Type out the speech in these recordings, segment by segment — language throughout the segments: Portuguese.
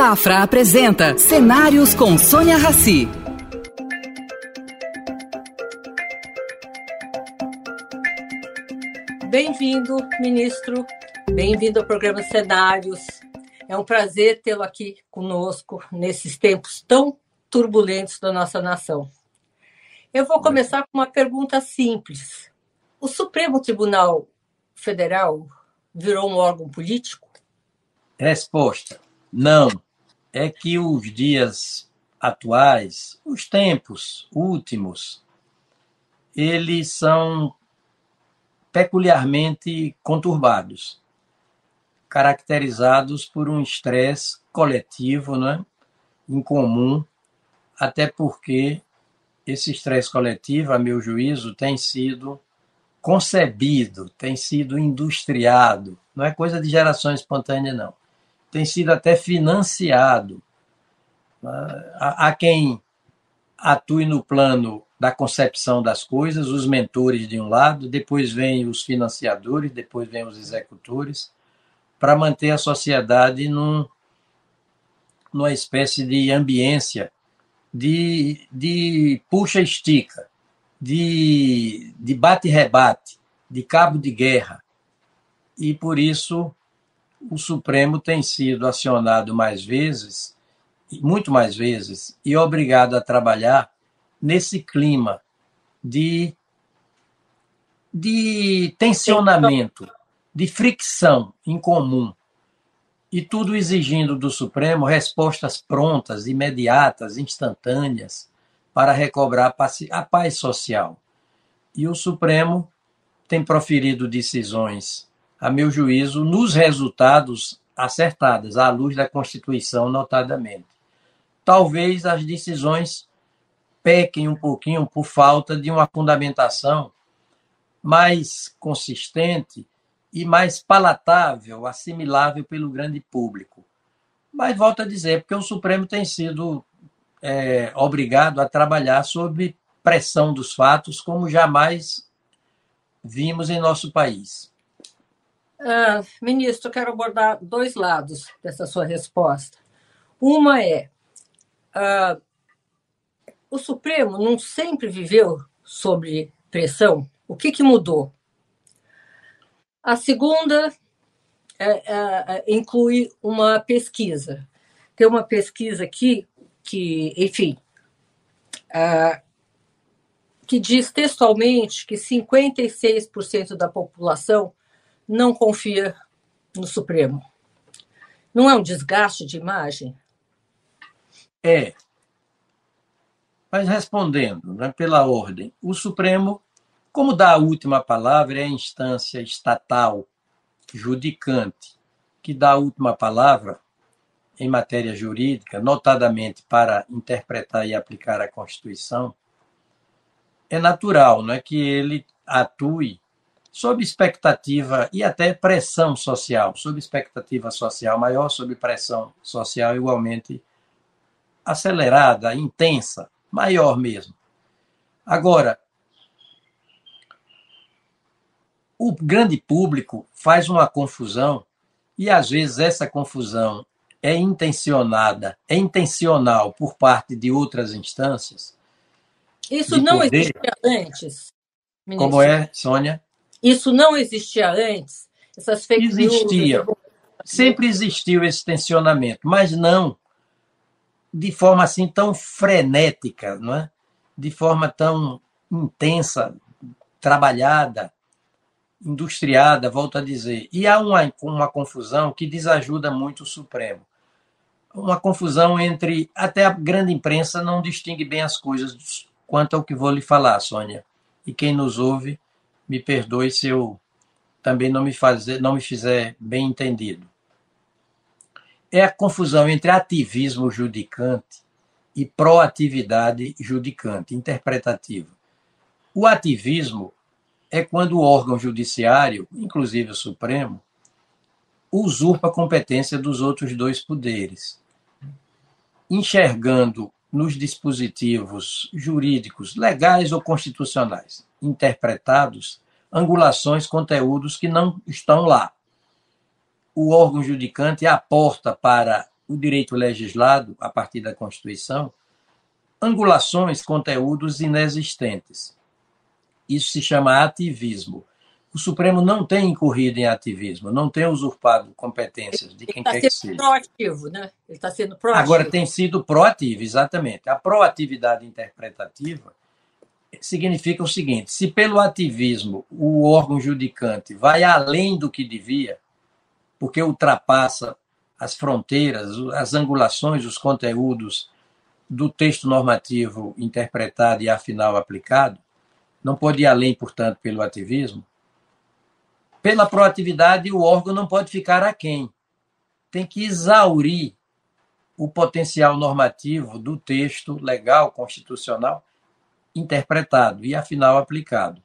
Safra apresenta Cenários com Sônia Rassi. Bem-vindo, ministro. Bem-vindo ao programa Cenários. É um prazer tê-lo aqui conosco nesses tempos tão turbulentos da nossa nação. Eu vou começar com uma pergunta simples. O Supremo Tribunal Federal virou um órgão político? Resposta: não. É que os dias atuais, os tempos últimos, eles são peculiarmente conturbados, caracterizados por um estresse coletivo, né, incomum, até porque esse estresse coletivo, a meu juízo, tem sido concebido, tem sido industriado, não é coisa de geração espontânea, não. Tem sido até financiado. Há quem atue no plano da concepção das coisas, os mentores de um lado, depois vêm os financiadores, depois vêm os executores, para manter a sociedade num, numa espécie de ambiência de, de puxa-estica, de, de bate-rebate, de cabo de guerra. E por isso o Supremo tem sido acionado mais vezes, muito mais vezes, e obrigado a trabalhar nesse clima de, de tensionamento, de fricção em comum. E tudo exigindo do Supremo respostas prontas, imediatas, instantâneas, para recobrar a paz social. E o Supremo tem proferido decisões, a meu juízo, nos resultados acertadas, à luz da Constituição, notadamente. Talvez as decisões pequem um pouquinho por falta de uma fundamentação mais consistente e mais palatável, assimilável pelo grande público. Mas volto a dizer, porque o Supremo tem sido é, obrigado a trabalhar sob pressão dos fatos como jamais vimos em nosso país. Uh, ministro, eu quero abordar dois lados dessa sua resposta. Uma é: uh, o Supremo não sempre viveu sob pressão? O que, que mudou? A segunda é, é, é inclui uma pesquisa. Tem uma pesquisa aqui que, enfim, uh, que diz textualmente que 56% da população não confia no Supremo. Não é um desgaste de imagem? É. Mas respondendo né, pela ordem, o Supremo, como dá a última palavra, é a instância estatal judicante que dá a última palavra em matéria jurídica, notadamente para interpretar e aplicar a Constituição, é natural né, que ele atue sob expectativa e até pressão social, sob expectativa social maior, sob pressão social igualmente acelerada, intensa, maior mesmo. Agora, o grande público faz uma confusão e às vezes essa confusão é intencionada, é intencional por parte de outras instâncias. Isso não poder. existia antes. Ministro. Como é, Sônia? Isso não existia antes. Essas fake existia. news. Sempre existiu esse tensionamento, mas não de forma assim tão frenética, não é? De forma tão intensa, trabalhada, industriada, volto a dizer. E há uma, uma confusão que desajuda muito o Supremo uma confusão entre. Até a grande imprensa não distingue bem as coisas quanto ao que vou lhe falar, Sônia. E quem nos ouve, me perdoe se eu também não me, fazer, não me fizer bem entendido. É a confusão entre ativismo judicante e proatividade judicante, interpretativa. O ativismo é quando o órgão judiciário, inclusive o Supremo, usurpa a competência dos outros dois poderes enxergando nos dispositivos jurídicos, legais ou constitucionais, interpretados, angulações, conteúdos que não estão lá. O órgão judicante aporta para o direito legislado, a partir da Constituição, angulações, conteúdos inexistentes. Isso se chama ativismo. O Supremo não tem incorrido em ativismo, não tem usurpado competências de quem tá quer que seja. proativo, né? Ele está sendo proativo. Agora, tem sido proativo, exatamente. A proatividade interpretativa significa o seguinte: se pelo ativismo o órgão judicante vai além do que devia, porque ultrapassa as fronteiras, as angulações, os conteúdos do texto normativo interpretado e afinal aplicado, não pode ir além, portanto, pelo ativismo. Pela proatividade, o órgão não pode ficar aquém. Tem que exaurir o potencial normativo do texto legal, constitucional, interpretado e, afinal, aplicado.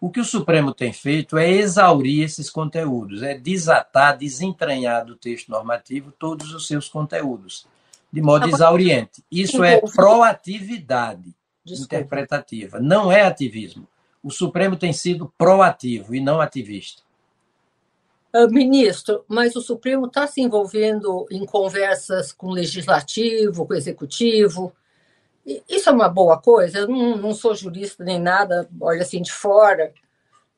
O que o Supremo tem feito é exaurir esses conteúdos, é desatar, desentranhar do texto normativo todos os seus conteúdos, de modo exauriente. Isso é proatividade interpretativa, não é ativismo. O Supremo tem sido proativo e não ativista. Ah, ministro, mas o Supremo está se envolvendo em conversas com o legislativo, com o executivo. Isso é uma boa coisa? Eu não, não sou jurista nem nada, olha assim de fora.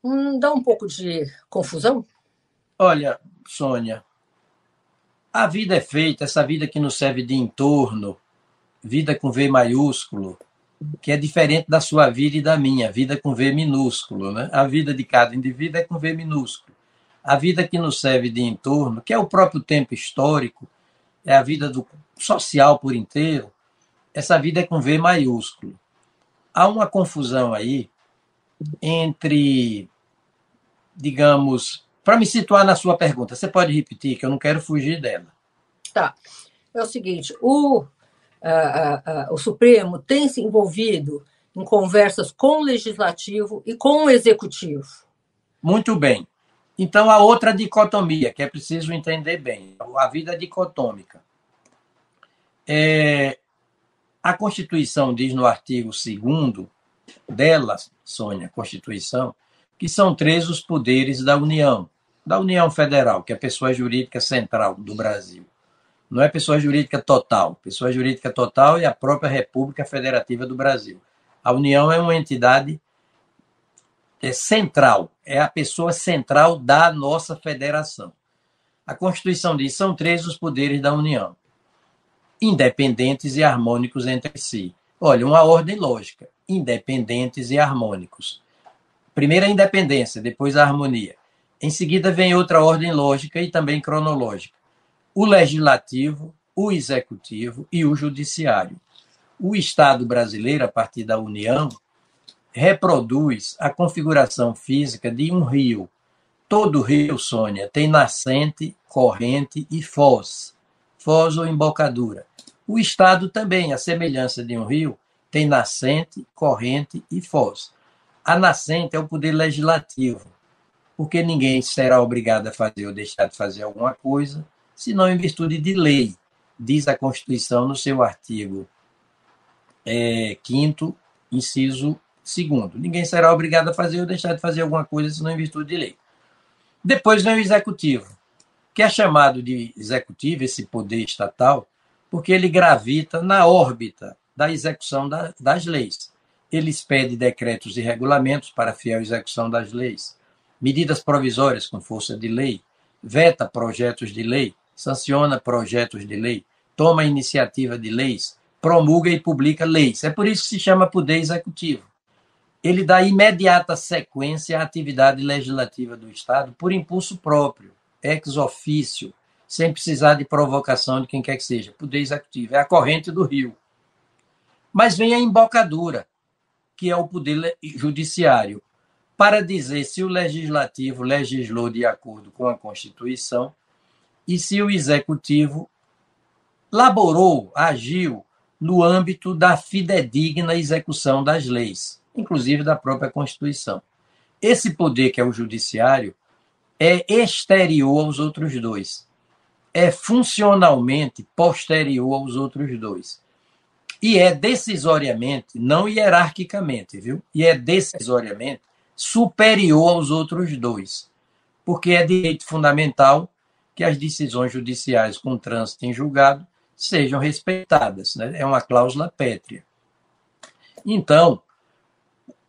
Não dá um pouco de confusão? Olha, Sônia, a vida é feita, essa vida que nos serve de entorno, vida com V maiúsculo, que é diferente da sua vida e da minha, vida com V minúsculo. Né? A vida de cada indivíduo é com V minúsculo. A vida que nos serve de entorno, que é o próprio tempo histórico, é a vida do social por inteiro, essa vida é com V maiúsculo. Há uma confusão aí entre, digamos, para me situar na sua pergunta, você pode repetir, que eu não quero fugir dela. Tá. É o seguinte: o, o Supremo tem se envolvido em conversas com o Legislativo e com o Executivo. Muito bem. Então, há outra dicotomia que é preciso entender bem: a vida dicotômica. É, a Constituição diz no artigo 2 dela, Sônia, Constituição, que são três os poderes da União, da União Federal, que é a pessoa jurídica central do Brasil. Não é pessoa jurídica total. Pessoa jurídica total é a própria República Federativa do Brasil. A União é uma entidade é central, é a pessoa central da nossa federação. A Constituição diz são três os poderes da União independentes e harmônicos entre si. Olha, uma ordem lógica: independentes e harmônicos. Primeiro a independência, depois a harmonia. Em seguida vem outra ordem lógica e também cronológica: o legislativo, o executivo e o judiciário. O Estado brasileiro, a partir da União, reproduz a configuração física de um rio. Todo rio, Sônia, tem nascente, corrente e foz, foz ou embocadura. O Estado também, a semelhança de um rio, tem nascente, corrente e foz. A nascente é o poder legislativo, porque ninguém será obrigado a fazer ou deixar de fazer alguma coisa, senão em virtude de lei, diz a Constituição no seu artigo é, 5 inciso 2 Ninguém será obrigado a fazer ou deixar de fazer alguma coisa, senão em virtude de lei. Depois vem o executivo, que é chamado de executivo, esse poder estatal, porque ele gravita na órbita da execução da, das leis. Ele expede decretos e regulamentos para fiel execução das leis, medidas provisórias com força de lei, veta projetos de lei, sanciona projetos de lei, toma iniciativa de leis, promulga e publica leis. É por isso que se chama poder executivo. Ele dá imediata sequência à atividade legislativa do Estado por impulso próprio, ex ofício, sem precisar de provocação de quem quer que seja. Poder executivo. É a corrente do rio. Mas vem a embocadura, que é o poder judiciário, para dizer se o legislativo legislou de acordo com a Constituição e se o executivo laborou, agiu no âmbito da fidedigna execução das leis, inclusive da própria Constituição. Esse poder, que é o judiciário, é exterior aos outros dois é funcionalmente posterior aos outros dois. E é decisoriamente, não hierarquicamente, viu? E é decisoriamente superior aos outros dois. Porque é direito fundamental que as decisões judiciais com trânsito em julgado sejam respeitadas. Né? É uma cláusula pétrea. Então,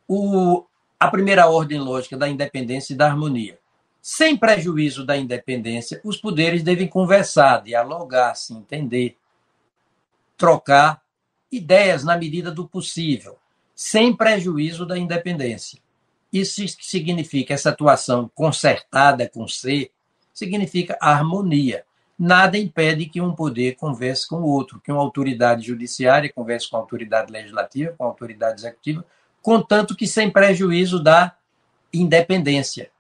o, a primeira ordem lógica da independência e da harmonia. Sem prejuízo da independência, os poderes devem conversar, dialogar, se entender, trocar ideias na medida do possível, sem prejuízo da independência. Isso significa essa atuação concertada com C, significa harmonia. Nada impede que um poder converse com o outro, que uma autoridade judiciária converse com a autoridade legislativa, com a autoridade executiva, contanto que sem prejuízo da independência,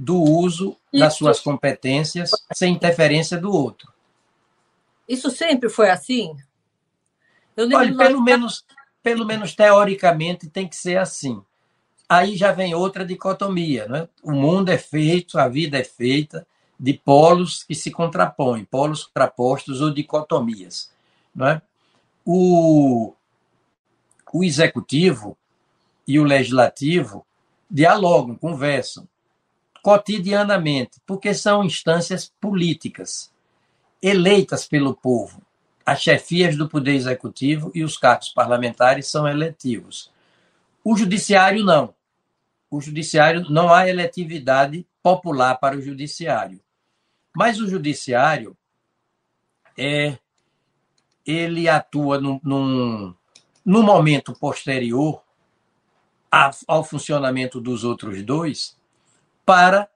do uso Isso. das suas competências, sem interferência do outro. Isso sempre foi assim? Olha, pelo menos, pelo menos teoricamente tem que ser assim. Aí já vem outra dicotomia. Né? O mundo é feito, a vida é feita de polos que se contrapõem, polos contrapostos ou dicotomias. Não é? o, o executivo e o legislativo dialogam, conversam cotidianamente, porque são instâncias políticas eleitas pelo povo. As chefias do poder executivo e os cargos parlamentares são eletivos. O judiciário não. O judiciário não há eletividade popular para o judiciário. Mas o judiciário é ele atua num, num, num momento posterior ao funcionamento dos outros dois para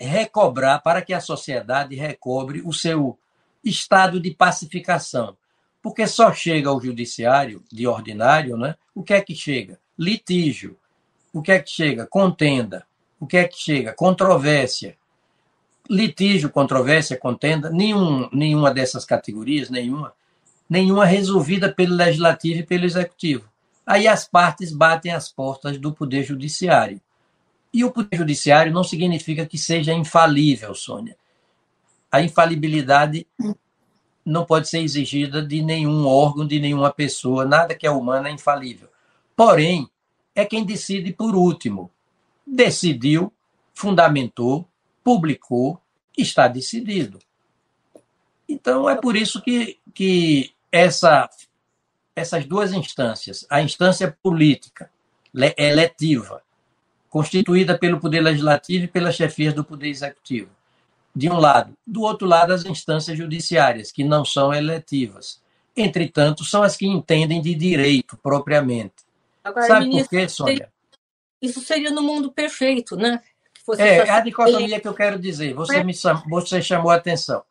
recobrar, para que a sociedade recobre o seu estado de pacificação. Porque só chega ao judiciário de ordinário, né? O que é que chega? Litígio. O que é que chega? Contenda. O que é que chega? Controvérsia. Litígio, controvérsia, contenda, nenhum, nenhuma dessas categorias, nenhuma, nenhuma resolvida pelo legislativo e pelo executivo. Aí as partes batem as portas do Poder Judiciário. E o Poder Judiciário não significa que seja infalível, Sônia. A infalibilidade não pode ser exigida de nenhum órgão, de nenhuma pessoa, nada que é humano é infalível. Porém, é quem decide por último. Decidiu, fundamentou, publicou, está decidido. Então, é por isso que, que essa essas duas instâncias, a instância política, eletiva, constituída pelo Poder Legislativo e pelas chefias do Poder Executivo, de um lado. Do outro lado, as instâncias judiciárias, que não são eletivas. Entretanto, são as que entendem de direito propriamente. Agora, Sabe ministro, por quê, Sônia? Isso seria no mundo perfeito, né? é, a dicotomia que eu quero dizer. Você, me, você chamou a atenção.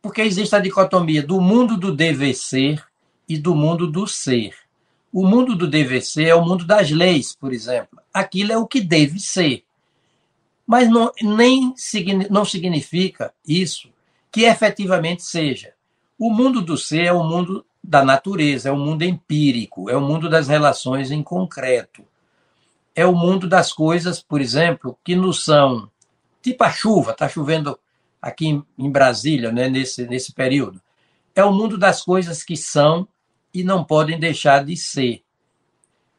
Porque existe a dicotomia do mundo do dever ser e do mundo do ser. O mundo do dever ser é o mundo das leis, por exemplo. Aquilo é o que deve ser. Mas não, nem não significa isso que efetivamente seja. O mundo do ser é o mundo da natureza, é o mundo empírico, é o mundo das relações em concreto. É o mundo das coisas, por exemplo, que nos são tipo a chuva, está chovendo aqui em Brasília, né, nesse, nesse período. É o mundo das coisas que são e não podem deixar de ser.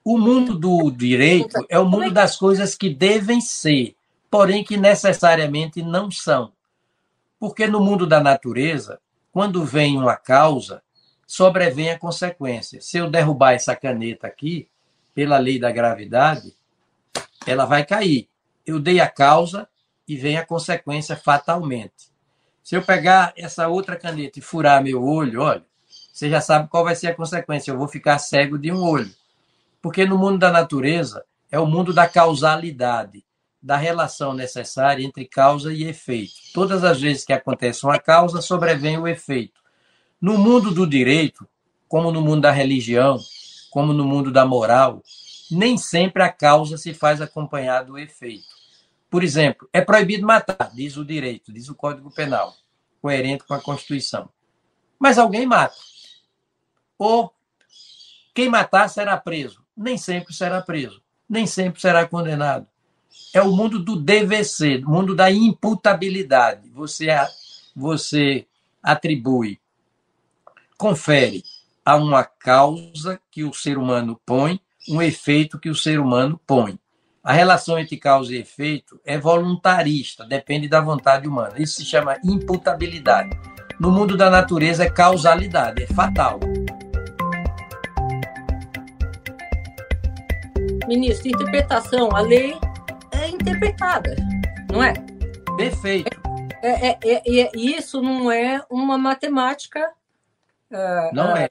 O mundo do direito é o mundo das coisas que devem ser, porém que necessariamente não são. Porque no mundo da natureza, quando vem uma causa, sobrevém a consequência. Se eu derrubar essa caneta aqui, pela lei da gravidade, ela vai cair. Eu dei a causa e vem a consequência fatalmente. Se eu pegar essa outra caneta e furar meu olho, olha, você já sabe qual vai ser a consequência. Eu vou ficar cego de um olho. Porque no mundo da natureza é o mundo da causalidade, da relação necessária entre causa e efeito. Todas as vezes que acontece uma causa, sobrevém o efeito. No mundo do direito, como no mundo da religião, como no mundo da moral, nem sempre a causa se faz acompanhar do efeito. Por exemplo, é proibido matar, diz o direito, diz o Código Penal, coerente com a Constituição. Mas alguém mata ou quem matar será preso. Nem sempre será preso, nem sempre será condenado. É o mundo do DVC, o mundo da imputabilidade. Você, você atribui, confere a uma causa que o ser humano põe, um efeito que o ser humano põe. A relação entre causa e efeito é voluntarista, depende da vontade humana. Isso se chama imputabilidade. No mundo da natureza é causalidade, é fatal. Ministro, interpretação, a lei é interpretada, não é? Perfeito. É, é, é, é isso não é uma matemática. Uh, não uh, é.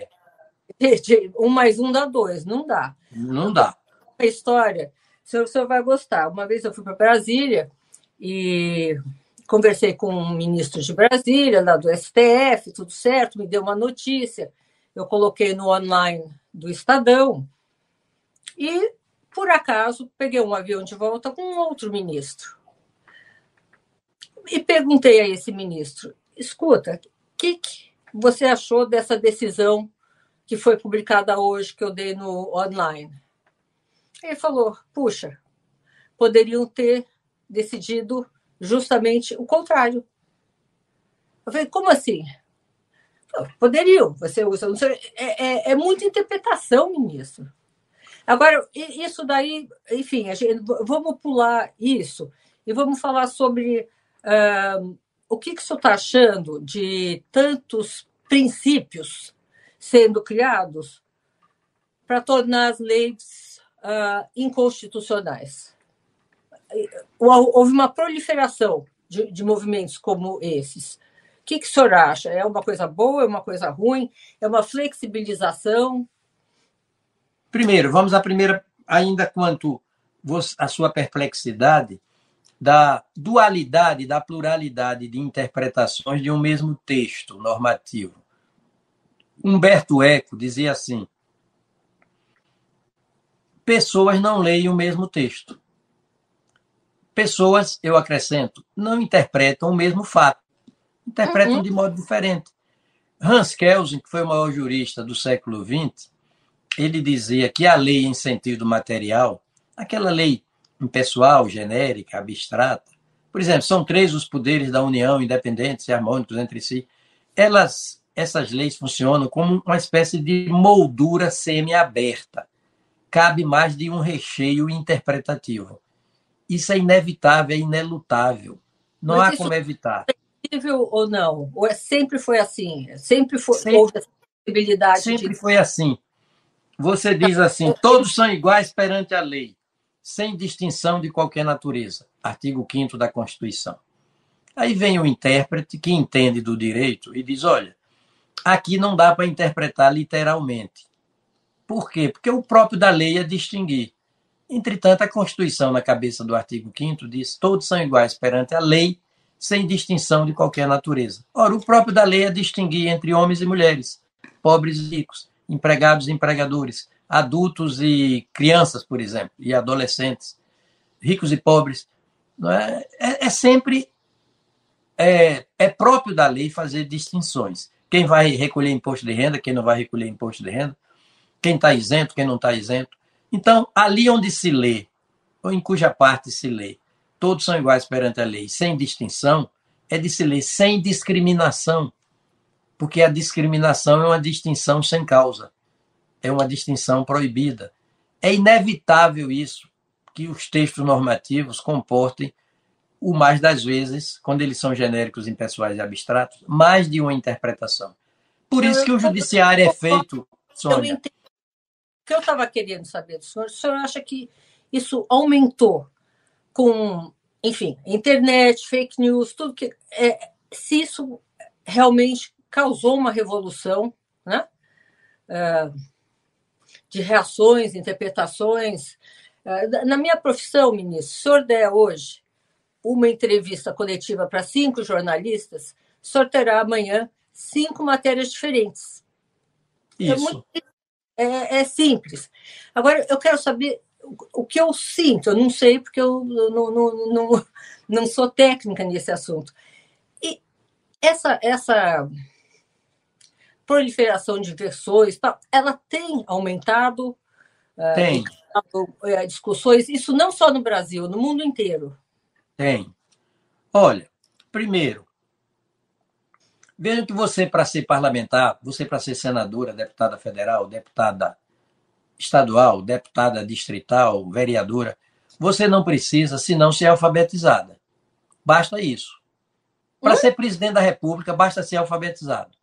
De, de, um mais um dá dois, não dá. Não dá. A história, o senhor, o senhor vai gostar. Uma vez eu fui para Brasília e conversei com um ministro de Brasília, lá do STF, tudo certo, me deu uma notícia. Eu coloquei no online do Estadão e, por acaso, peguei um avião de volta com um outro ministro. E perguntei a esse ministro: escuta, o que, que você achou dessa decisão que foi publicada hoje, que eu dei no online? Ele falou: puxa, poderiam ter decidido justamente o contrário. Eu falei, como assim? Poderiam, você usa. É, é, é muita interpretação, ministro. Agora, isso daí, enfim, gente, vamos pular isso e vamos falar sobre uh, o que, que o senhor está achando de tantos princípios sendo criados para tornar as leis uh, inconstitucionais houve uma proliferação de, de movimentos como esses. O que, que o senhor acha? É uma coisa boa, é uma coisa ruim? É uma flexibilização? Primeiro, vamos à primeira, ainda quanto a sua perplexidade da dualidade, da pluralidade de interpretações de um mesmo texto normativo. Humberto Eco dizia assim: pessoas não leem o mesmo texto. Pessoas, eu acrescento, não interpretam o mesmo fato. Interpretam uhum. de modo diferente. Hans Kelsen, que foi o maior jurista do século XX, ele dizia que a lei em sentido material, aquela lei impessoal, genérica, abstrata, por exemplo, são três os poderes da União, independentes e harmônicos entre si. Elas, essas leis funcionam como uma espécie de moldura semi-aberta. Cabe mais de um recheio interpretativo. Isso é inevitável, é inelutável. Não Mas há como evitar. É possível ou não? Ou é, sempre foi assim? Sempre foi sempre, houve essa possibilidade? Sempre de... foi assim. Você diz assim: todos são iguais perante a lei, sem distinção de qualquer natureza. Artigo 5 da Constituição. Aí vem o intérprete que entende do direito e diz: olha, aqui não dá para interpretar literalmente. Por quê? Porque o próprio da lei é distinguir. Entretanto, a Constituição, na cabeça do artigo 5 diz todos são iguais perante a lei, sem distinção de qualquer natureza. Ora, o próprio da lei é distinguir entre homens e mulheres, pobres e ricos, empregados e empregadores, adultos e crianças, por exemplo, e adolescentes, ricos e pobres. É? É, é, sempre é, é próprio da lei fazer distinções. Quem vai recolher imposto de renda, quem não vai recolher imposto de renda, quem está isento, quem não está isento. Então, ali onde se lê, ou em cuja parte se lê, todos são iguais perante a lei, sem distinção, é de se ler sem discriminação, porque a discriminação é uma distinção sem causa, é uma distinção proibida. É inevitável isso, que os textos normativos comportem, o mais das vezes, quando eles são genéricos, impessoais e abstratos, mais de uma interpretação. Por isso que o judiciário é feito, Sônia, que eu estava querendo saber do senhor, o senhor acha que isso aumentou com, enfim, internet, fake news, tudo que. É, se isso realmente causou uma revolução, né? É, de reações, interpretações. É, na minha profissão, ministro, se o senhor der hoje uma entrevista coletiva para cinco jornalistas, o senhor terá amanhã cinco matérias diferentes. É isso. É muito é, é simples. Agora, eu quero saber o que eu sinto, eu não sei porque eu não, não, não, não sou técnica nesse assunto. E essa, essa proliferação de versões, ela tem aumentado? É, tem. Uh, discussões, isso não só no Brasil, no mundo inteiro. Tem. Olha, primeiro, Vejam que você, para ser parlamentar, você, para ser senadora, deputada federal, deputada estadual, deputada distrital, vereadora, você não precisa, senão, ser alfabetizada. Basta isso. Para ser presidente da República, basta ser alfabetizado.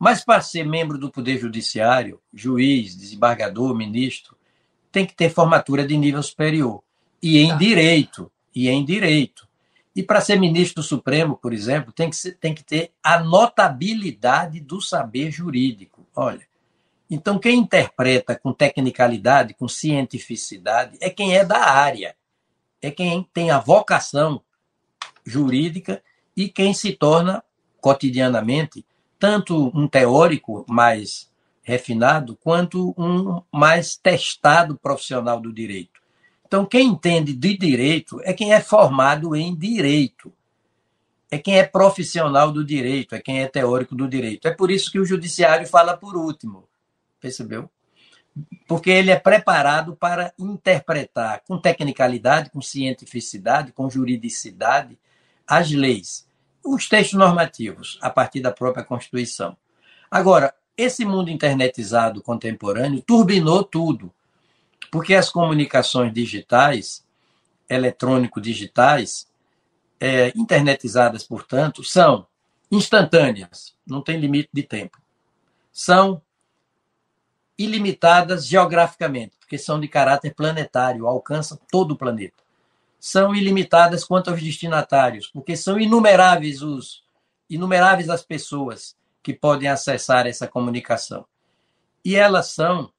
Mas para ser membro do Poder Judiciário, juiz, desembargador, ministro, tem que ter formatura de nível superior. E em tá. direito. E em direito. E para ser ministro do Supremo, por exemplo, tem que, ser, tem que ter a notabilidade do saber jurídico. Olha, então quem interpreta com tecnicalidade, com cientificidade, é quem é da área, é quem tem a vocação jurídica e quem se torna cotidianamente tanto um teórico mais refinado quanto um mais testado profissional do direito. Então, quem entende de direito é quem é formado em direito. É quem é profissional do direito, é quem é teórico do direito. É por isso que o judiciário fala por último. Percebeu? Porque ele é preparado para interpretar com tecnicalidade, com cientificidade, com juridicidade as leis, os textos normativos, a partir da própria Constituição. Agora, esse mundo internetizado contemporâneo turbinou tudo. Porque as comunicações digitais, eletrônico-digitais, é, internetizadas, portanto, são instantâneas, não tem limite de tempo. São ilimitadas geograficamente, porque são de caráter planetário, alcançam todo o planeta. São ilimitadas quanto aos destinatários, porque são inumeráveis os inumeráveis as pessoas que podem acessar essa comunicação. E elas são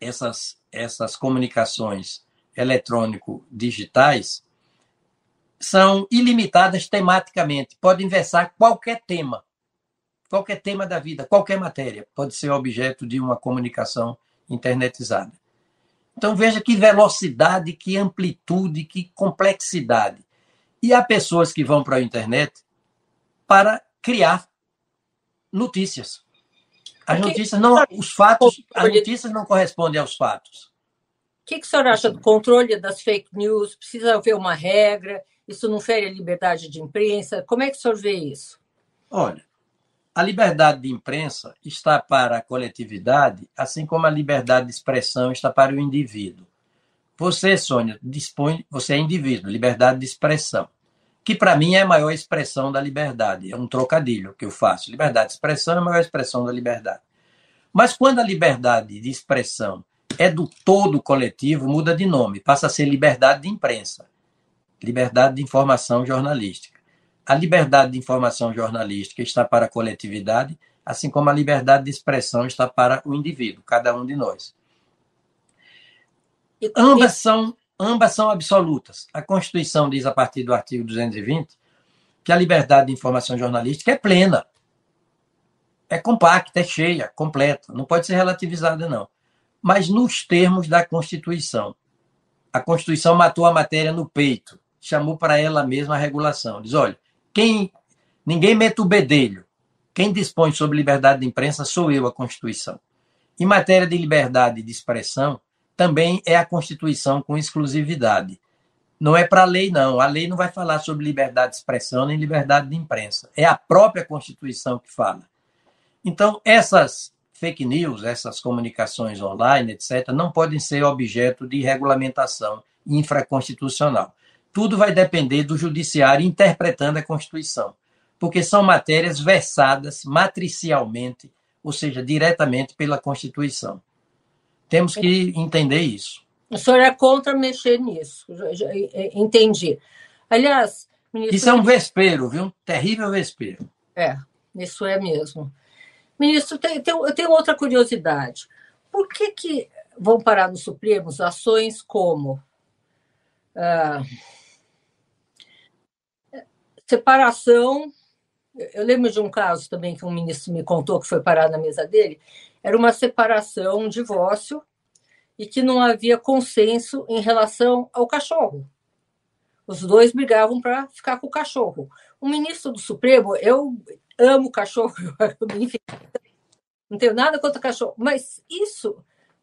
essas essas comunicações eletrônico-digitais são ilimitadas tematicamente, podem versar qualquer tema, qualquer tema da vida, qualquer matéria, pode ser objeto de uma comunicação internetizada. Então veja que velocidade, que amplitude, que complexidade. E há pessoas que vão para a internet para criar notícias. As notícias não, os fatos, as notícias não correspondem aos fatos. O que, que o senhor acha do controle das fake news? Precisa haver uma regra? Isso não fere a liberdade de imprensa? Como é que o senhor vê isso? Olha, a liberdade de imprensa está para a coletividade, assim como a liberdade de expressão está para o indivíduo. Você, Sônia, dispõe, você é indivíduo, liberdade de expressão, que para mim é a maior expressão da liberdade. É um trocadilho que eu faço. Liberdade de expressão é a maior expressão da liberdade. Mas quando a liberdade de expressão é do todo coletivo, muda de nome, passa a ser liberdade de imprensa, liberdade de informação jornalística. A liberdade de informação jornalística está para a coletividade, assim como a liberdade de expressão está para o indivíduo, cada um de nós. Ambas são, ambas são absolutas. A Constituição diz, a partir do artigo 220, que a liberdade de informação jornalística é plena, é compacta, é cheia, completa, não pode ser relativizada, não mas nos termos da Constituição. A Constituição matou a matéria no peito, chamou para ela mesma a regulação. Diz: olha, quem ninguém mete o bedelho. Quem dispõe sobre liberdade de imprensa sou eu, a Constituição. Em matéria de liberdade de expressão, também é a Constituição com exclusividade. Não é para a lei, não. A lei não vai falar sobre liberdade de expressão nem liberdade de imprensa. É a própria Constituição que fala. Então, essas fake news, essas comunicações online, etc., não podem ser objeto de regulamentação infraconstitucional. Tudo vai depender do judiciário interpretando a Constituição, porque são matérias versadas matricialmente, ou seja, diretamente pela Constituição. Temos que entender isso. O senhor é contra mexer nisso, entendi. Aliás, ministro... Isso é um vespeiro, viu? Um terrível vespeiro. É, isso é mesmo. Ministro, tem, tem, eu tenho outra curiosidade. Por que, que vão parar no Supremo ações como ah, separação? Eu lembro de um caso também que um ministro me contou que foi parar na mesa dele. Era uma separação, um divórcio, e que não havia consenso em relação ao cachorro. Os dois brigavam para ficar com o cachorro. O ministro do Supremo, eu amo cachorro, enfim, não tenho nada contra cachorro, mas isso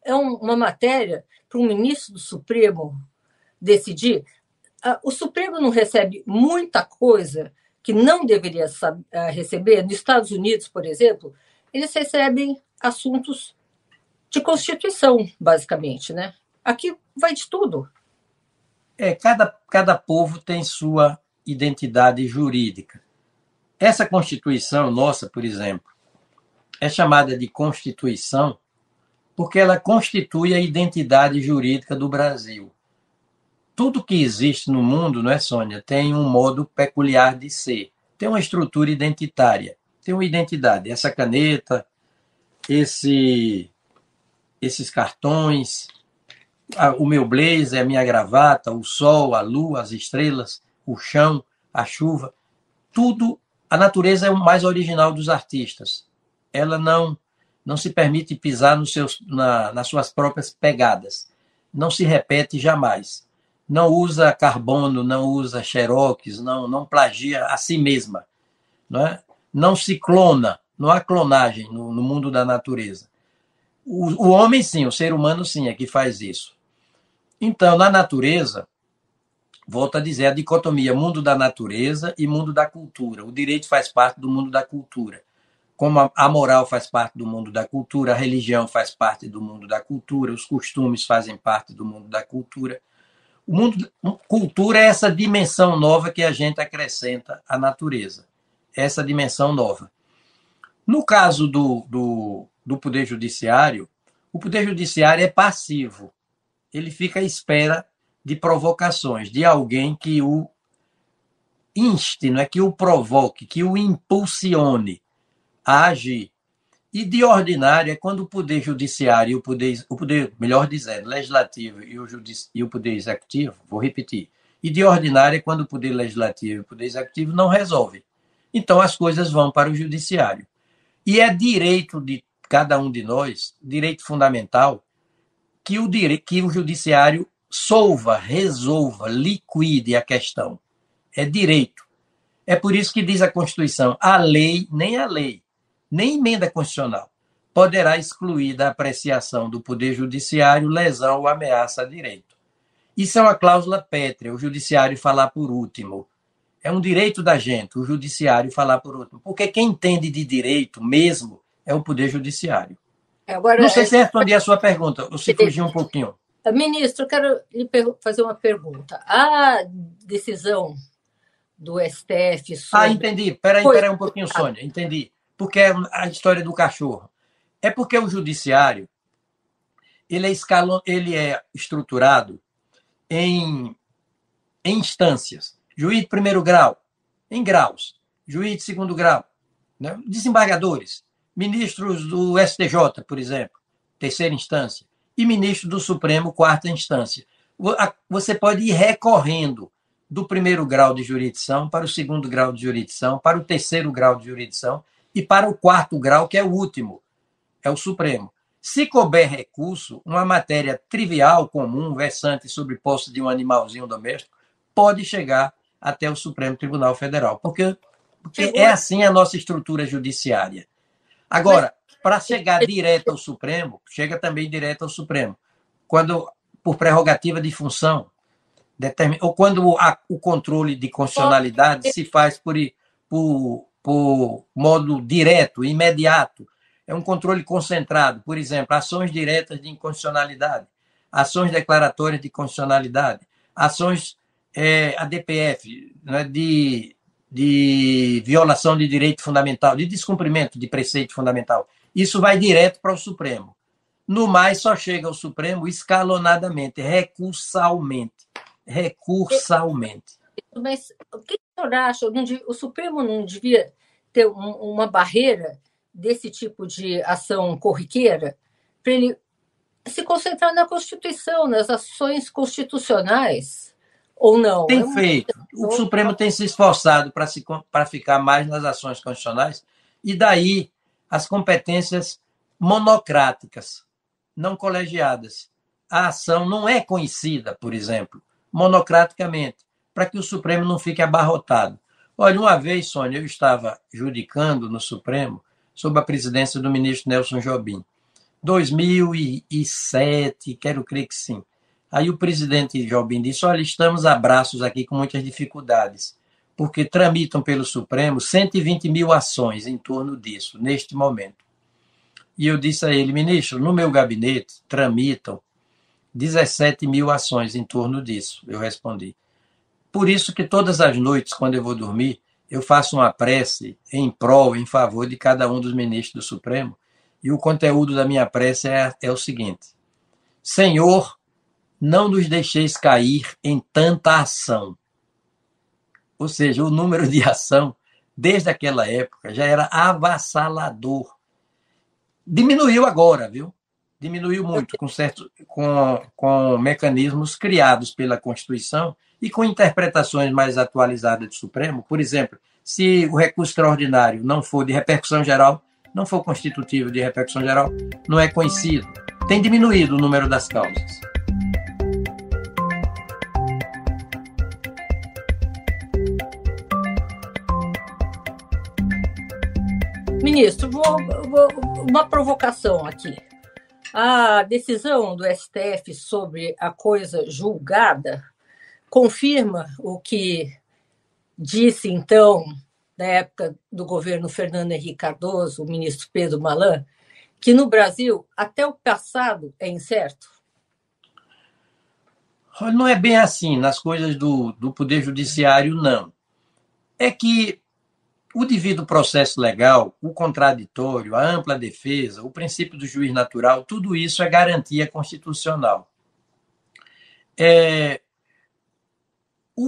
é um, uma matéria para um ministro do Supremo decidir. O Supremo não recebe muita coisa que não deveria receber. Nos Estados Unidos, por exemplo, eles recebem assuntos de Constituição, basicamente, né? Aqui vai de tudo. É, cada, cada povo tem sua identidade jurídica. Essa Constituição nossa, por exemplo, é chamada de Constituição porque ela constitui a identidade jurídica do Brasil. Tudo que existe no mundo, não é, Sônia, tem um modo peculiar de ser, tem uma estrutura identitária, tem uma identidade. Essa caneta, esse, esses cartões, o meu blazer, a minha gravata, o sol, a lua, as estrelas, o chão, a chuva, tudo. A natureza é o mais original dos artistas. Ela não não se permite pisar nos seus, na, nas suas próprias pegadas. Não se repete jamais. Não usa carbono, não usa xerox, não, não plagia a si mesma. Não, é? não se clona, não há clonagem no, no mundo da natureza. O, o homem, sim, o ser humano, sim, é que faz isso. Então, na natureza, volto a dizer, a dicotomia mundo da natureza e mundo da cultura. O direito faz parte do mundo da cultura como a moral faz parte do mundo da cultura, a religião faz parte do mundo da cultura, os costumes fazem parte do mundo da cultura. O mundo cultura é essa dimensão nova que a gente acrescenta à natureza, essa dimensão nova. No caso do, do, do Poder Judiciário, o Poder Judiciário é passivo. Ele fica à espera de provocações, de alguém que o inste, não é que o provoque, que o impulsione a agir. E de ordinário é quando o poder judiciário e o poder, o poder melhor dizendo, legislativo e o, judici, e o poder executivo, vou repetir, e de ordinário é quando o poder legislativo e o poder executivo não resolvem. Então as coisas vão para o judiciário. E é direito de cada um de nós, direito fundamental, que o, direito, que o judiciário solva, resolva, liquide a questão. É direito. É por isso que diz a Constituição: a lei, nem a lei, nem emenda constitucional poderá excluir da apreciação do Poder Judiciário lesão ou ameaça a direito. Isso é uma cláusula pétrea, o Judiciário falar por último. É um direito da gente, o Judiciário falar por último. Porque quem entende de direito mesmo é o Poder Judiciário. Agora, Não sei se respondi a sua pergunta, ou se fugiu um pouquinho. Ministro, eu quero lhe fazer uma pergunta. A decisão do STF sobre... Ah, entendi. Peraí, peraí um pouquinho, Sônia. Entendi porque é a história do cachorro. É porque o judiciário ele é, escalon, ele é estruturado em, em instâncias. Juiz de primeiro grau, em graus. Juiz de segundo grau. Né? Desembargadores. Ministros do STJ, por exemplo, terceira instância. E ministro do Supremo, quarta instância. Você pode ir recorrendo do primeiro grau de jurisdição para o segundo grau de jurisdição, para o terceiro grau de jurisdição, e para o quarto grau, que é o último, é o Supremo. Se couber recurso, uma matéria trivial, comum, versante sobre posse de um animalzinho doméstico, pode chegar até o Supremo Tribunal Federal, porque, porque é assim a nossa estrutura judiciária. Agora, para chegar direto ao Supremo, chega também direto ao Supremo. Quando, por prerrogativa de função, ou quando a, o controle de constitucionalidade se faz por, por por modo direto, imediato. É um controle concentrado. Por exemplo, ações diretas de inconstitucionalidade, ações declaratórias de constitucionalidade, ações é, ADPF, né, de, de violação de direito fundamental, de descumprimento de preceito fundamental. Isso vai direto para o Supremo. No mais, só chega ao Supremo escalonadamente, recursalmente. Recursalmente. Mas o que senhor acha? O Supremo não devia ter uma barreira desse tipo de ação corriqueira para ele se concentrar na Constituição, nas ações constitucionais, ou não? Tem é feito. O Supremo tem se esforçado para ficar mais nas ações constitucionais, e daí as competências monocráticas, não colegiadas. A ação não é conhecida, por exemplo, monocraticamente para que o Supremo não fique abarrotado. Olha, uma vez, Sônia, eu estava judicando no Supremo sob a presidência do ministro Nelson Jobim. 2007, quero crer que sim. Aí o presidente Jobim disse: Olha, estamos a braços aqui com muitas dificuldades, porque tramitam pelo Supremo 120 mil ações em torno disso, neste momento. E eu disse a ele, ministro, no meu gabinete tramitam 17 mil ações em torno disso. Eu respondi. Por isso que todas as noites, quando eu vou dormir, eu faço uma prece em prol, em favor de cada um dos ministros do Supremo. E o conteúdo da minha prece é, é o seguinte: Senhor, não nos deixeis cair em tanta ação. Ou seja, o número de ação, desde aquela época, já era avassalador. Diminuiu agora, viu? Diminuiu muito, com, certo, com, com mecanismos criados pela Constituição e com interpretações mais atualizadas do Supremo. Por exemplo, se o recurso extraordinário não for de repercussão geral, não for constitutivo de repercussão geral, não é conhecido. Tem diminuído o número das causas. Ministro, vou, vou, uma provocação aqui. A decisão do STF sobre a coisa julgada confirma o que disse, então, na época do governo Fernando Henrique Cardoso, o ministro Pedro Malan, que no Brasil até o passado é incerto? Não é bem assim nas coisas do, do Poder Judiciário, não. É que o devido processo legal, o contraditório, a ampla defesa, o princípio do juiz natural, tudo isso é garantia constitucional. É,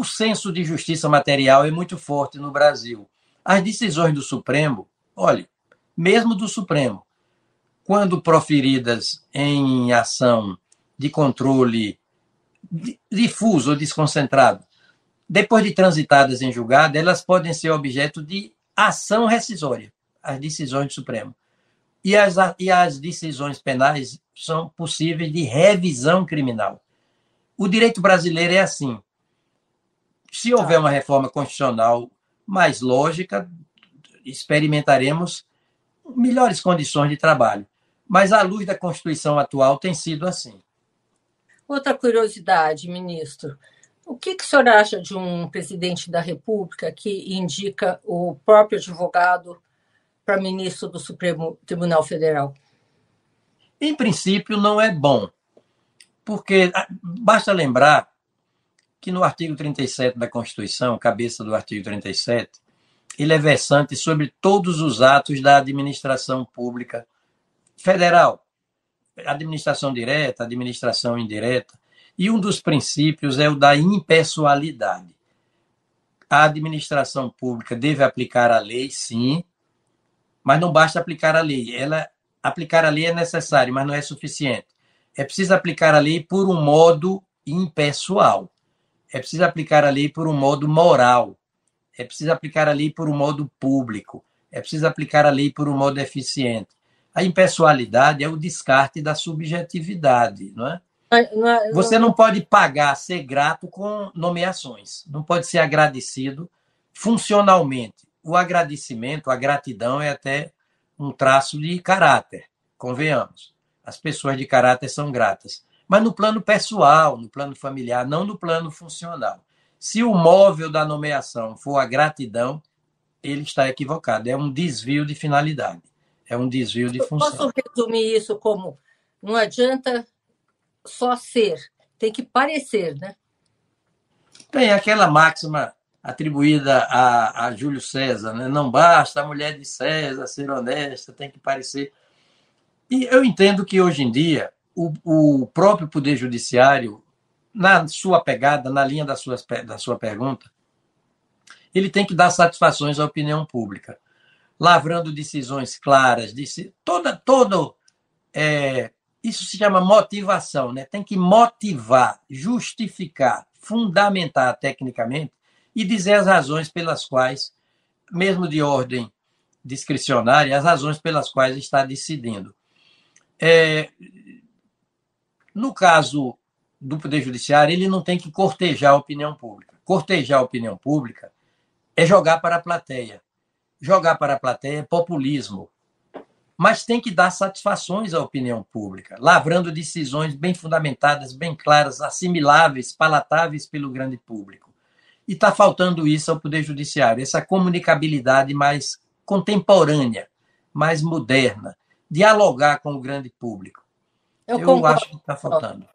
o senso de justiça material é muito forte no Brasil. As decisões do Supremo, olhe, mesmo do Supremo, quando proferidas em ação de controle difuso ou desconcentrado, depois de transitadas em julgado, elas podem ser objeto de ação rescisória, as decisões do Supremo. E as, e as decisões penais são possíveis de revisão criminal. O direito brasileiro é assim. Se houver uma reforma constitucional mais lógica, experimentaremos melhores condições de trabalho. Mas, à luz da Constituição atual, tem sido assim. Outra curiosidade, ministro. O que, que o senhor acha de um presidente da República que indica o próprio advogado para ministro do Supremo Tribunal Federal? Em princípio, não é bom, porque ah, basta lembrar que no artigo 37 da Constituição, cabeça do artigo 37, ele é versante sobre todos os atos da administração pública federal, administração direta, administração indireta, e um dos princípios é o da impessoalidade. A administração pública deve aplicar a lei, sim, mas não basta aplicar a lei. Ela aplicar a lei é necessário, mas não é suficiente. É preciso aplicar a lei por um modo impessoal. É preciso aplicar a lei por um modo moral. É preciso aplicar a lei por um modo público. É preciso aplicar a lei por um modo eficiente. A impessoalidade é o descarte da subjetividade, não é? Você não pode pagar, ser grato com nomeações. Não pode ser agradecido funcionalmente. O agradecimento, a gratidão é até um traço de caráter, convenhamos. As pessoas de caráter são gratas. Mas no plano pessoal, no plano familiar, não no plano funcional. Se o móvel da nomeação for a gratidão, ele está equivocado. É um desvio de finalidade. É um desvio de função. Posso resumir isso como não adianta só ser, tem que parecer, né? Tem aquela máxima atribuída a, a Júlio César, né? não basta a mulher de César ser honesta, tem que parecer. E eu entendo que hoje em dia o, o próprio Poder Judiciário, na sua pegada, na linha da sua, da sua pergunta, ele tem que dar satisfações à opinião pública, lavrando decisões claras, de, toda, todo é, isso se chama motivação, né? Tem que motivar, justificar, fundamentar tecnicamente e dizer as razões pelas quais, mesmo de ordem discricionária, as razões pelas quais está decidindo. É, no caso do Poder Judiciário, ele não tem que cortejar a opinião pública. Cortejar a opinião pública é jogar para a plateia. Jogar para a plateia é populismo mas tem que dar satisfações à opinião pública, lavrando decisões bem fundamentadas, bem claras, assimiláveis, palatáveis pelo grande público. E está faltando isso ao Poder Judiciário, essa comunicabilidade mais contemporânea, mais moderna, dialogar com o grande público. Eu, Eu acho que está faltando.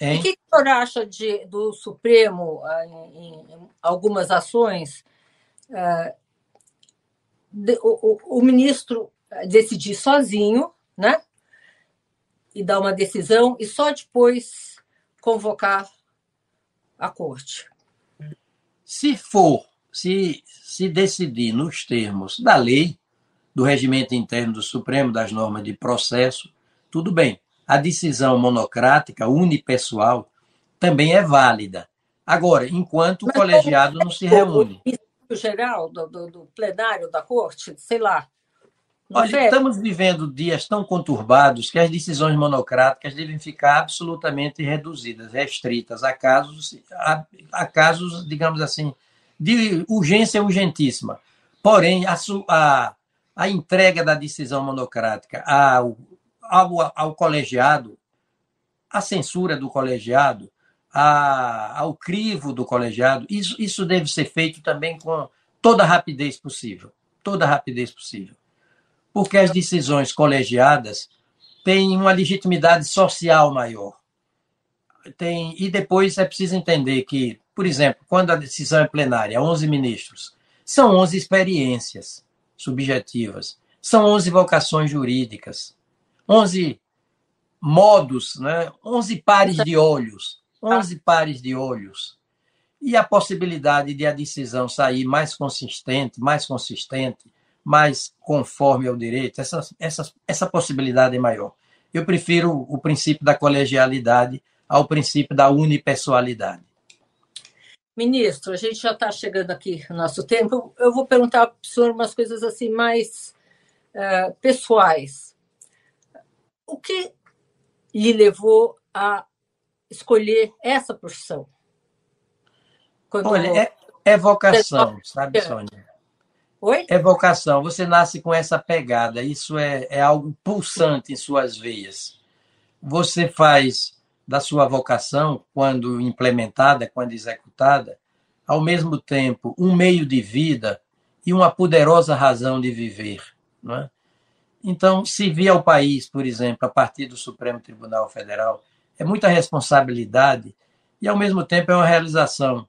Hein? E o que o senhor acha de, do Supremo, ah, em, em algumas ações, uh, de, o, o, ministro decidir sozinho, né? E dar uma decisão e só depois convocar a corte? Se for, se, se decidir nos termos da lei, do regimento interno do Supremo, das normas de processo, tudo bem. A decisão monocrática, unipessoal, também é válida. Agora, enquanto o colegiado não se reúne. O geral do, do, do plenário da corte, sei lá, Olha, estamos vivendo dias tão conturbados que as decisões monocráticas devem ficar absolutamente reduzidas, restritas a casos, a, a casos, digamos assim, de urgência urgentíssima. Porém, a, a, a entrega da decisão monocrática ao, ao, ao colegiado, a censura do colegiado, a, ao crivo do colegiado, isso, isso deve ser feito também com toda a rapidez possível. Toda a rapidez possível porque as decisões colegiadas têm uma legitimidade social maior. Tem, e depois é preciso entender que, por exemplo, quando a decisão é plenária, 11 ministros, são 11 experiências subjetivas, são 11 vocações jurídicas, 11 modos, né? 11 pares de olhos, 11 pares de olhos. E a possibilidade de a decisão sair mais consistente, mais consistente, mais conforme ao direito, essa, essa, essa possibilidade é maior. Eu prefiro o princípio da colegialidade ao princípio da unipessoalidade. Ministro, a gente já está chegando aqui no nosso tempo. Eu vou perguntar para o senhor umas coisas assim mais uh, pessoais. O que lhe levou a escolher essa profissão? Quando Olha, é, é vocação, sabe, Sônia? Oi? É vocação. Você nasce com essa pegada. Isso é, é algo pulsante em suas veias. Você faz da sua vocação, quando implementada, quando executada, ao mesmo tempo um meio de vida e uma poderosa razão de viver. Não é? Então, servir ao país, por exemplo, a partir do Supremo Tribunal Federal, é muita responsabilidade e, ao mesmo tempo, é uma realização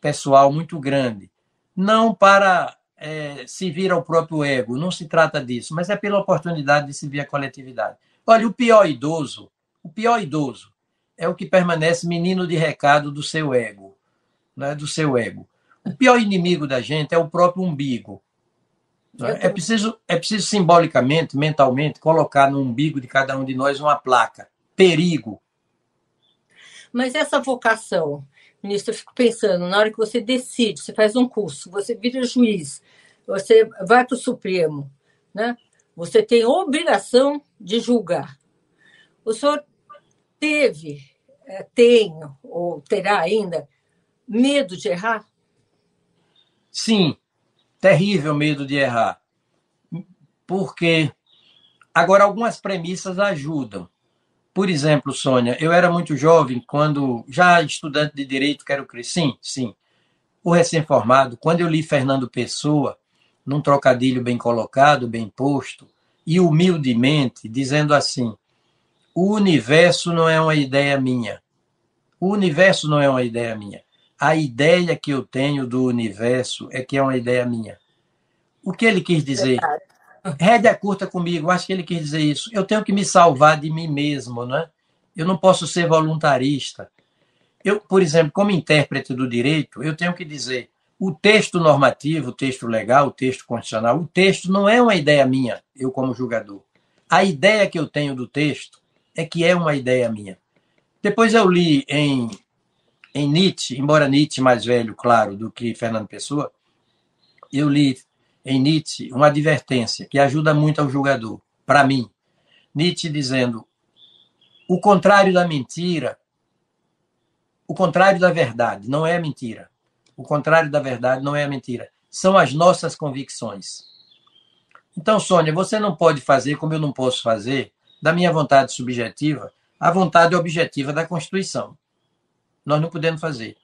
pessoal muito grande. Não para é, se vir ao próprio ego, não se trata disso, mas é pela oportunidade de se vir a coletividade. Olha, o pior idoso, o pior idoso é o que permanece menino de recado do seu ego, né, do seu ego. O pior inimigo da gente é o próprio umbigo. É preciso, é preciso simbolicamente, mentalmente, colocar no umbigo de cada um de nós uma placa. Perigo. Mas essa vocação, Ministro, eu fico pensando, na hora que você decide, você faz um curso, você vira juiz, você vai para o Supremo, né? você tem obrigação de julgar. O senhor teve, é, tem ou terá ainda medo de errar? Sim, terrível medo de errar. Porque agora algumas premissas ajudam. Por exemplo, Sônia, eu era muito jovem quando, já estudante de direito, quero crer. Sim, sim. O recém-formado, quando eu li Fernando Pessoa, num trocadilho bem colocado, bem posto, e humildemente, dizendo assim: o universo não é uma ideia minha. O universo não é uma ideia minha. A ideia que eu tenho do universo é que é uma ideia minha. O que ele quis dizer? Rédea curta comigo, acho que ele quis dizer isso. Eu tenho que me salvar de mim mesmo, né? Eu não posso ser voluntarista. Eu, por exemplo, como intérprete do direito, eu tenho que dizer: o texto normativo, o texto legal, o texto constitucional, o texto não é uma ideia minha, eu como julgador. A ideia que eu tenho do texto é que é uma ideia minha. Depois eu li em, em Nietzsche, embora Nietzsche mais velho, claro, do que Fernando Pessoa, eu li em Nietzsche uma advertência que ajuda muito ao julgador, para mim. Nietzsche dizendo: o contrário da mentira, o contrário da verdade não é a mentira. O contrário da verdade não é a mentira. São as nossas convicções. Então, Sônia, você não pode fazer como eu não posso fazer, da minha vontade subjetiva, a vontade objetiva da Constituição. Nós não podemos fazer.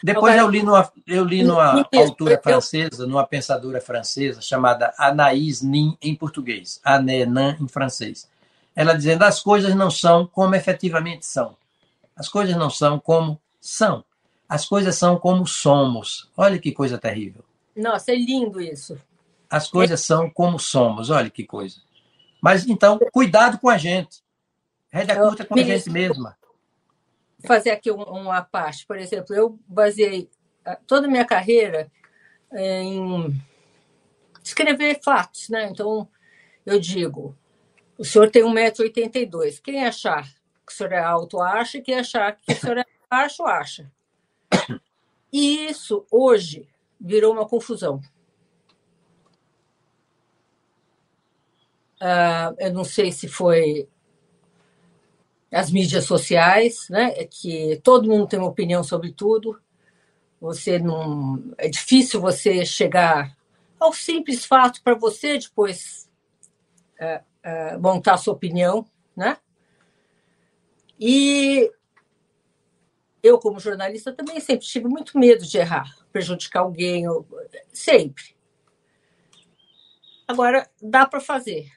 Depois eu li numa, eu li numa autora francesa, numa pensadora francesa chamada Anaïs Nin em português, Ané Nan em francês. ela dizendo as coisas não são como efetivamente são. As coisas não são como são. As coisas são como somos. Olha que coisa terrível. Nossa, é lindo isso. As coisas são como somos. Olha que coisa. Mas então, cuidado com a gente. Rédea curta com a gente mesma. Fazer aqui uma parte. Por exemplo, eu baseei toda a minha carreira em escrever fatos, né? Então, eu digo, o senhor tem 1,82m. Quem achar que o senhor é alto, acha. Quem achar que o senhor é baixo, acha. E isso, hoje, virou uma confusão. Uh, eu não sei se foi as mídias sociais, né? É que todo mundo tem uma opinião sobre tudo. Você não é difícil você chegar ao simples fato para você depois uh, uh, montar sua opinião, né? E eu, como jornalista, também sempre tive muito medo de errar, prejudicar alguém, sempre. Agora, dá para fazer.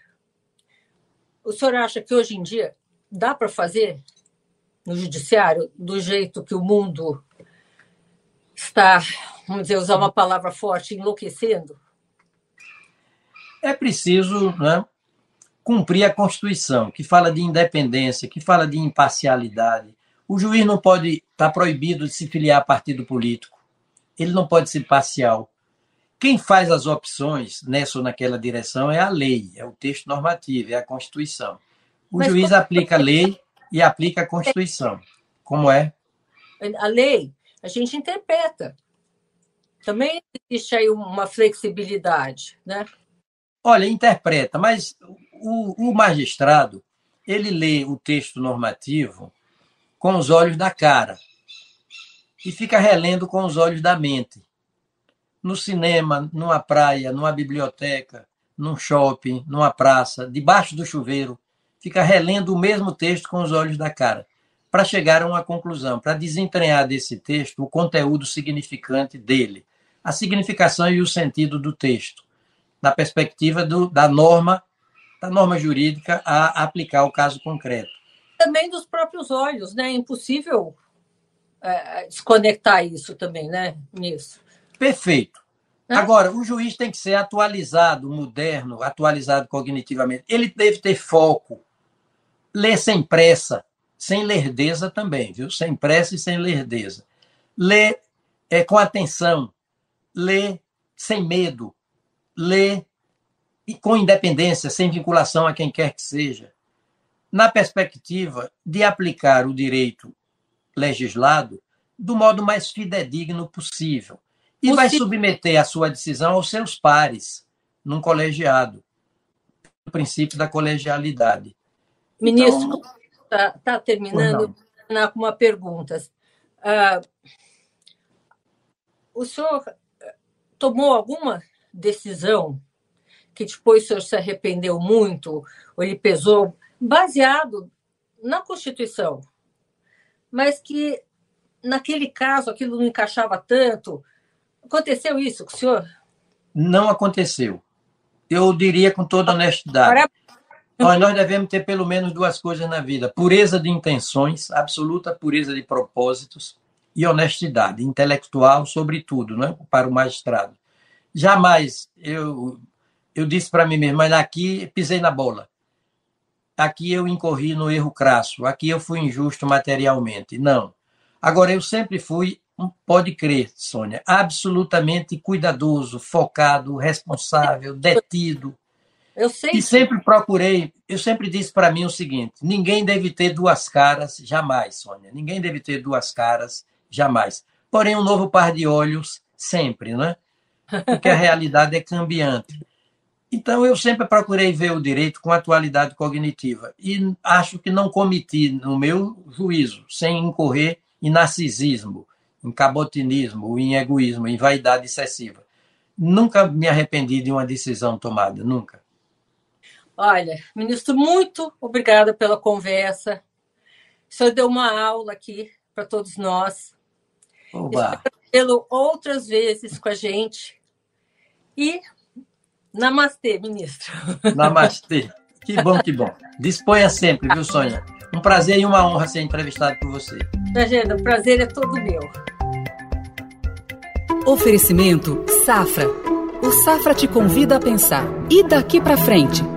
O senhor acha que hoje em dia dá para fazer no judiciário do jeito que o mundo está, vamos dizer, usar uma palavra forte, enlouquecendo? É preciso né, cumprir a Constituição, que fala de independência, que fala de imparcialidade. O juiz não pode estar tá proibido de se filiar a partido político. Ele não pode ser parcial. Quem faz as opções nessa ou naquela direção é a lei, é o texto normativo, é a Constituição. O Mas juiz aplica a lei e aplica a Constituição. Como é? A lei, a gente interpreta. Também existe aí uma flexibilidade, né? Olha, interpreta, mas o, o magistrado, ele lê o texto normativo com os olhos da cara e fica relendo com os olhos da mente no cinema, numa praia, numa biblioteca, num shopping, numa praça, debaixo do chuveiro, fica relendo o mesmo texto com os olhos da cara, para chegar a uma conclusão, para desentranhar desse texto o conteúdo significante dele, a significação e o sentido do texto, na perspectiva do, da norma, da norma jurídica a aplicar o caso concreto. Também dos próprios olhos, né? É impossível é, desconectar isso também, né, nisso. Perfeito. Agora, o juiz tem que ser atualizado, moderno, atualizado cognitivamente. Ele deve ter foco. Ler sem pressa, sem lerdeza também, viu? Sem pressa e sem lerdeza. Ler é, com atenção. Ler sem medo. Ler e com independência, sem vinculação a quem quer que seja. Na perspectiva de aplicar o direito legislado do modo mais fidedigno possível e vai submeter a sua decisão aos seus pares, num colegiado. O princípio da colegialidade. Ministro, está então, tá terminando com uma pergunta. Uh, o senhor tomou alguma decisão que depois o senhor se arrependeu muito, ou ele pesou, baseado na Constituição, mas que naquele caso aquilo não encaixava tanto, Aconteceu isso com o senhor? Não aconteceu. Eu diria com toda honestidade. Nós, nós devemos ter pelo menos duas coisas na vida: pureza de intenções, absoluta pureza de propósitos e honestidade intelectual, sobretudo, né, para o magistrado. Jamais eu eu disse para mim mesmo, mas aqui pisei na bola. Aqui eu incorri no erro crasso, aqui eu fui injusto materialmente. Não. Agora eu sempre fui pode crer, Sônia, absolutamente cuidadoso, focado, responsável, detido. Eu sei. E sempre procurei, eu sempre disse para mim o seguinte: ninguém deve ter duas caras jamais, Sônia. Ninguém deve ter duas caras jamais. Porém, um novo par de olhos sempre, né? Porque a realidade é cambiante. Então, eu sempre procurei ver o direito com atualidade cognitiva. E acho que não cometi, no meu juízo, sem incorrer em narcisismo, em cabotinismo, em egoísmo, em vaidade excessiva. Nunca me arrependi de uma decisão tomada, nunca. Olha, ministro, muito obrigada pela conversa. O senhor deu uma aula aqui para todos nós. Oba. Espero outras vezes com a gente. E namastê, ministro. Namastê. Que bom, que bom. Disponha sempre, viu, Sônia? Um prazer e uma honra ser entrevistado por você. Agenda, o prazer é todo meu. Oferecimento Safra. O Safra te convida a pensar. E daqui para frente?